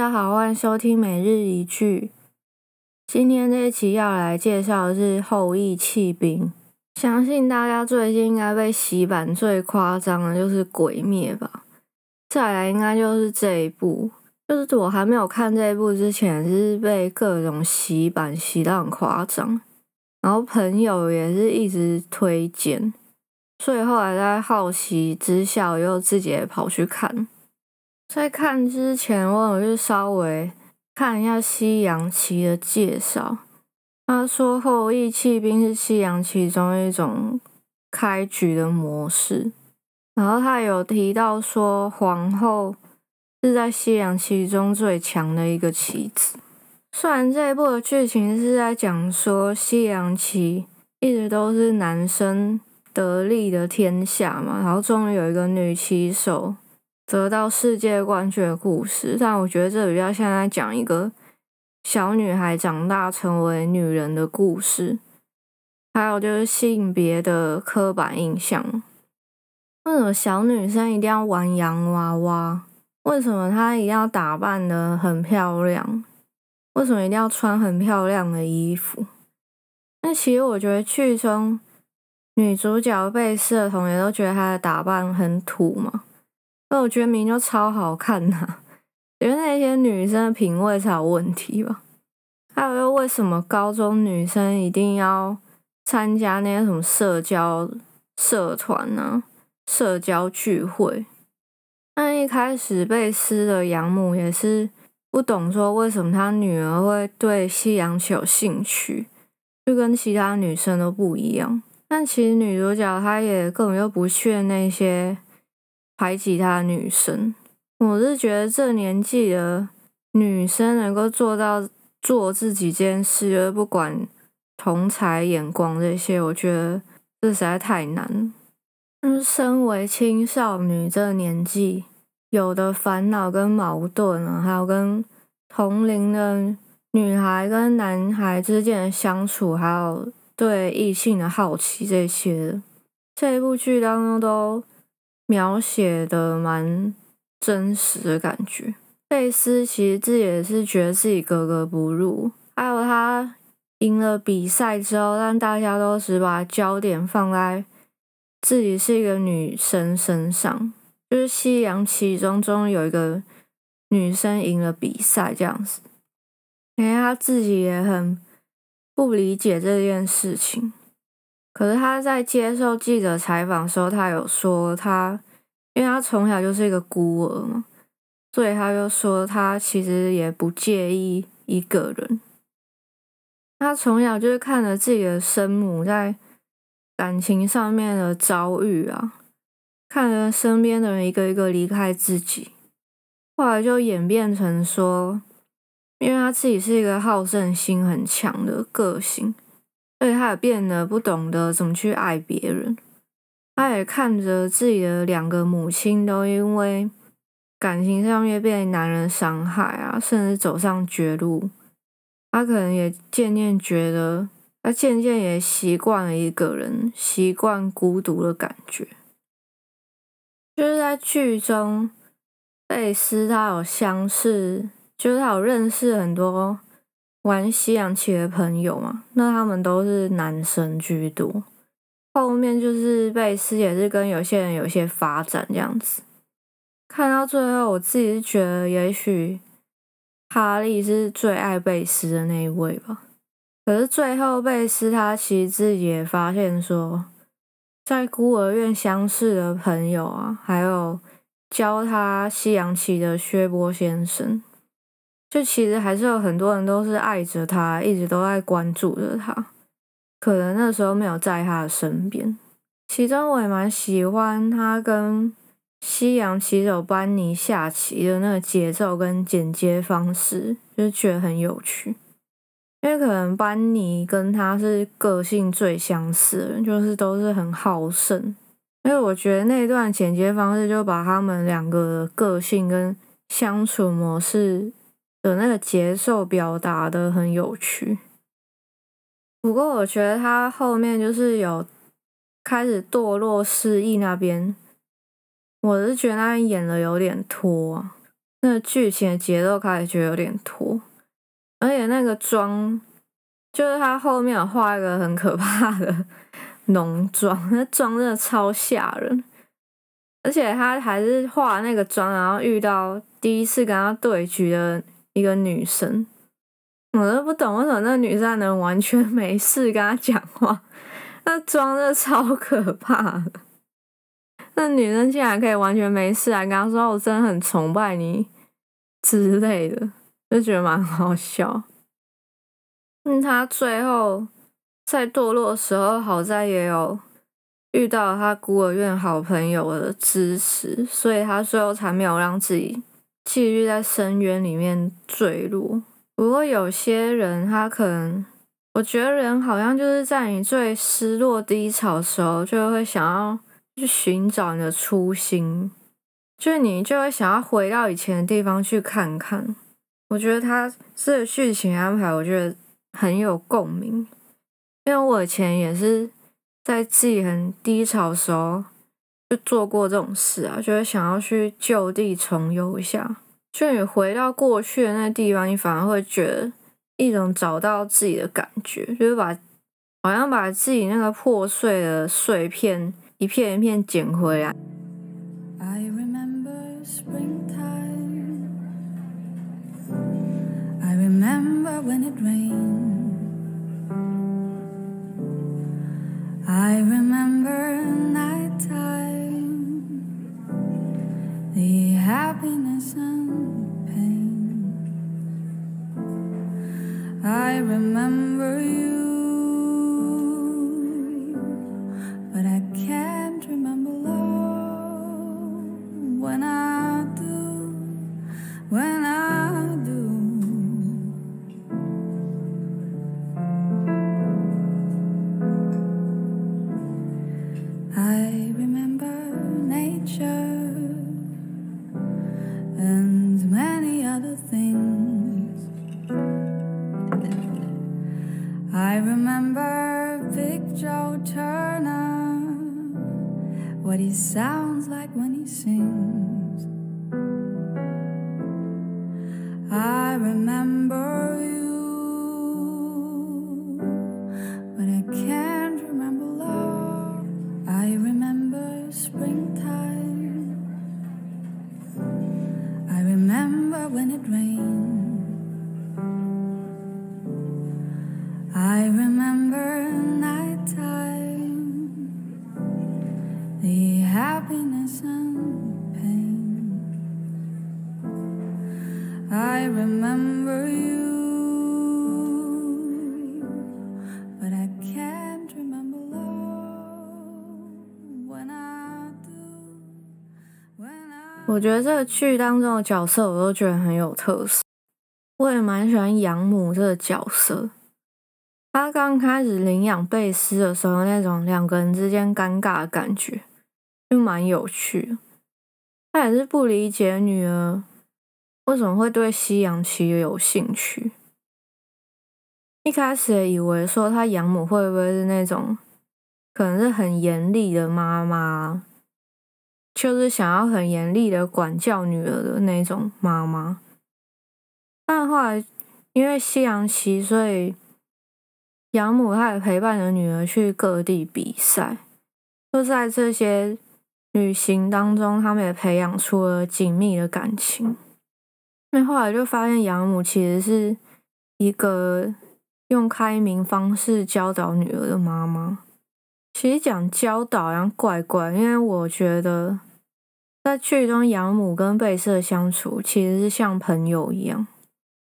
大家好，欢迎收听每日一句。今天这一期要来介绍的是《后羿弃兵》。相信大家最近应该被洗版最夸张的就是《鬼灭》吧？再来应该就是这一部。就是我还没有看这一部之前，是被各种洗版洗到很夸张，然后朋友也是一直推荐，所以后来在好奇之下，又自己跑去看。在看之前，我有就稍微看一下西洋棋的介绍。他说后羿弃兵是西洋棋中一种开局的模式。然后他有提到说皇后是在西洋棋中最强的一个棋子。虽然这一部的剧情是在讲说西洋棋一直都是男生得利的天下嘛，然后终于有一个女棋手。得到世界冠军的故事，但我觉得这比较像在讲一个小女孩长大成为女人的故事，还有就是性别的刻板印象。为什么小女生一定要玩洋娃娃？为什么她一定要打扮的很漂亮？为什么一定要穿很漂亮的衣服？那其实我觉得剧中女主角贝斯的同学都觉得她的打扮很土嘛。那我觉得明就超好看呐、啊，觉得那些女生的品味才有问题吧。还有，又为什么高中女生一定要参加那些什么社交社团呢？社交聚会？那一开始贝丝的养母也是不懂，说为什么她女儿会对西洋棋有兴趣，就跟其他女生都不一样。但其实女主角她也根本就不屑那些。排挤她的女生，我是觉得这年纪的女生能够做到做自己这件事，而不管同才眼光这些，我觉得这实在太难。嗯，身为青少女这年纪，有的烦恼跟矛盾啊，还有跟同龄的女孩跟男孩之间的相处，还有对异性的好奇这些，这一部剧当中都。描写的蛮真实的感觉。贝斯其实自己也是觉得自己格格不入，还有他赢了比赛之后，让大家都只把焦点放在自己是一个女生身上，就是夕阳其中中有一个女生赢了比赛这样子，因为他自己也很不理解这件事情。可是他在接受记者采访时候，他有说他，因为他从小就是一个孤儿嘛，所以他就说他其实也不介意一个人。他从小就是看着自己的生母在感情上面的遭遇啊，看着身边的人一个一个离开自己，后来就演变成说，因为他自己是一个好胜心很强的个性。所以他也变得不懂得怎么去爱别人，他也看着自己的两个母亲都因为感情上面被男人伤害啊，甚至走上绝路。他可能也渐渐觉得，他渐渐也习惯了一个人，习惯孤独的感觉。就是在剧中，贝斯他有相识，就是他有认识很多。玩西洋棋的朋友嘛，那他们都是男生居多。后面就是贝斯也是跟有些人有些发展这样子。看到最后，我自己是觉得，也许哈利是最爱贝斯的那一位吧。可是最后，贝斯他其实自己也发现说，在孤儿院相识的朋友啊，还有教他西洋棋的薛波先生。就其实还是有很多人都是爱着他，一直都在关注着他，可能那时候没有在他的身边。其中我也蛮喜欢他跟西洋棋手班尼下棋的那个节奏跟剪接方式，就是觉得很有趣。因为可能班尼跟他是个性最相似的，就是都是很好胜。因为我觉得那段剪接方式就把他们两个的个性跟相处模式。的那个节奏表达的很有趣，不过我觉得他后面就是有开始堕落失忆那边，我是觉得那边演的有点拖啊，那剧情的节奏开始觉得有点拖，而且那个妆，就是他后面有画一个很可怕的浓妆，那妆真的超吓人，而且他还是画那个妆，然后遇到第一次跟他对局的一个女生，我都不懂为什么那女生能完全没事跟他讲话，那装的超可怕的。那女生竟然可以完全没事啊！跟他说我真的很崇拜你之类的，就觉得蛮好笑。嗯，他最后在堕落的时候，好在也有遇到他孤儿院好朋友的支持，所以他最后才没有让自己继续在深渊里面坠落。不过有些人，他可能，我觉得人好像就是在你最失落低潮的时候，就会想要。去寻找你的初心，就是你就会想要回到以前的地方去看看。我觉得他这个剧情安排，我觉得很有共鸣，因为我以前也是在自己很低潮的时候就做过这种事啊，就是想要去就地重游一下。就你回到过去的那个地方，你反而会觉得一种找到自己的感觉，就是把好像把自己那个破碎的碎片。一片一片捡回来。I remember springtime. I remember when it rained. I remember nighttime. Happiness and pain. I remember you. remember Big Joe Turner, what he sounds like when he sings. 我觉得这个剧当中的角色，我都觉得很有特色。我也蛮喜欢养母这个角色。他刚开始领养贝斯的时候，那种两个人之间尴尬的感觉，就蛮有趣的。他也是不理解女儿。为什么会对西洋棋有兴趣？一开始也以为说他养母会不会是那种可能是很严厉的妈妈，就是想要很严厉的管教女儿的那种妈妈。但后来因为西洋棋，所以养母她也陪伴着女儿去各地比赛，就在这些旅行当中，他们也培养出了紧密的感情。那后来就发现养母其实是一个用开明方式教导女儿的妈妈。其实讲教导好像怪怪，因为我觉得在剧中养母跟贝丝相处其实是像朋友一样。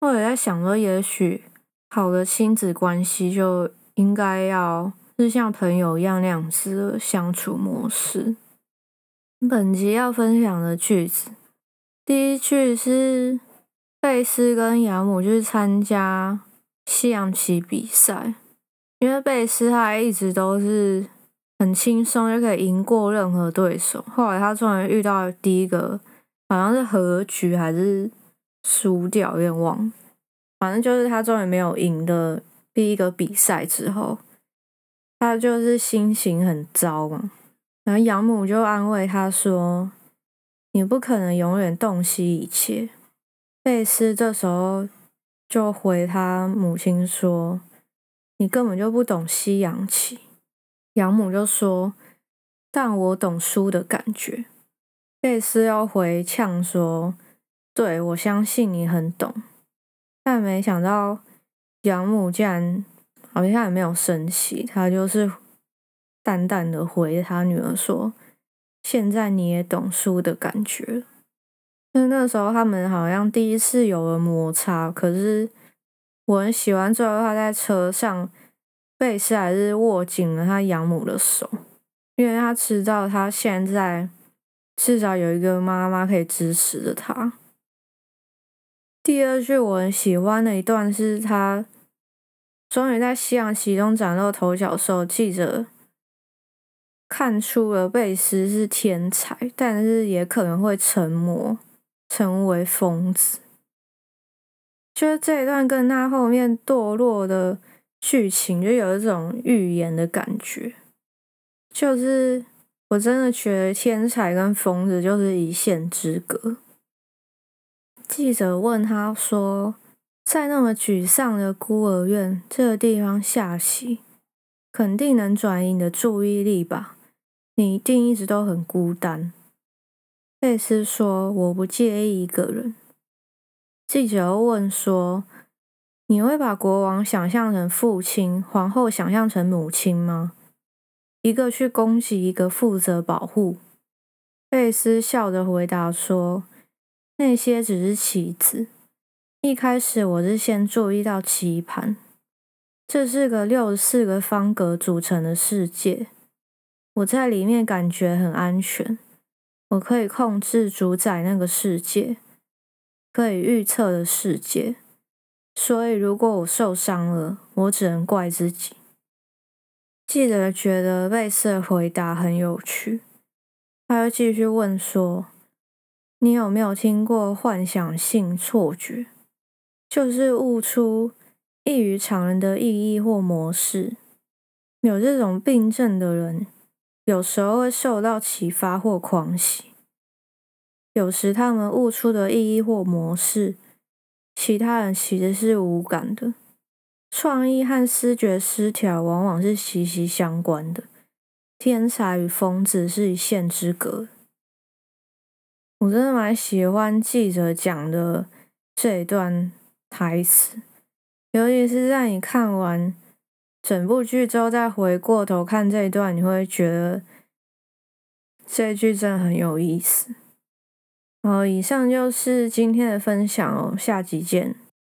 我也在想说，也许好的亲子关系就应该要是像朋友一样那样子的相处模式。本集要分享的句子，第一句是。贝斯跟养母去参加西洋棋比赛，因为贝斯他一直都是很轻松就可以赢过任何对手。后来他终于遇到第一个，好像是和局还是输掉，有点忘。反正就是他终于没有赢的第一个比赛之后，他就是心情很糟嘛。然后养母就安慰他说：“你不可能永远洞悉一切。”贝斯这时候就回他母亲说：“你根本就不懂西洋棋。”养母就说：“但我懂输的感觉。”贝斯要回呛说：“对，我相信你很懂。”但没想到养母竟然好像也没有生气，他就是淡淡的回他女儿说：“现在你也懂输的感觉了。”那那时候他们好像第一次有了摩擦，可是我很喜欢最后他在车上，贝斯还是握紧了他养母的手，因为他知道他现在。至少有一个妈妈可以支持着他。第二句我很喜欢的一段是他终于在夕阳西中崭露头角的时候，记者看出了贝斯是天才，但是也可能会成魔，成为疯子。就是这一段跟他后面堕落的剧情，就有一种预言的感觉，就是。我真的觉得天才跟疯子就是一线之隔。记者问他说：“在那么沮丧的孤儿院这个地方下棋，肯定能转移你的注意力吧？你一定一直都很孤单。”贝斯说：“我不介意一个人。”记者又问说：“你会把国王想象成父亲，皇后想象成母亲吗？”一个去攻击，一个负责保护。贝斯笑着回答说：“那些只是棋子。一开始我是先注意到棋盘，这是个六十四个方格组成的世界。我在里面感觉很安全，我可以控制主宰那个世界，可以预测的世界。所以如果我受伤了，我只能怪自己。”记者觉得贝丝的回答很有趣，他又继续问说：“你有没有听过幻想性错觉？就是悟出异于常人的意义或模式。有这种病症的人，有时候会受到启发或狂喜。有时他们悟出的意义或模式，其他人其实是无感的。”创意和思觉失调往往是息息相关的，天才与疯子是一线之隔。我真的蛮喜欢记者讲的这一段台词，尤其是在你看完整部剧之后，再回过头看这一段，你会觉得这一句真的很有意思。好，以上就是今天的分享哦，下集见。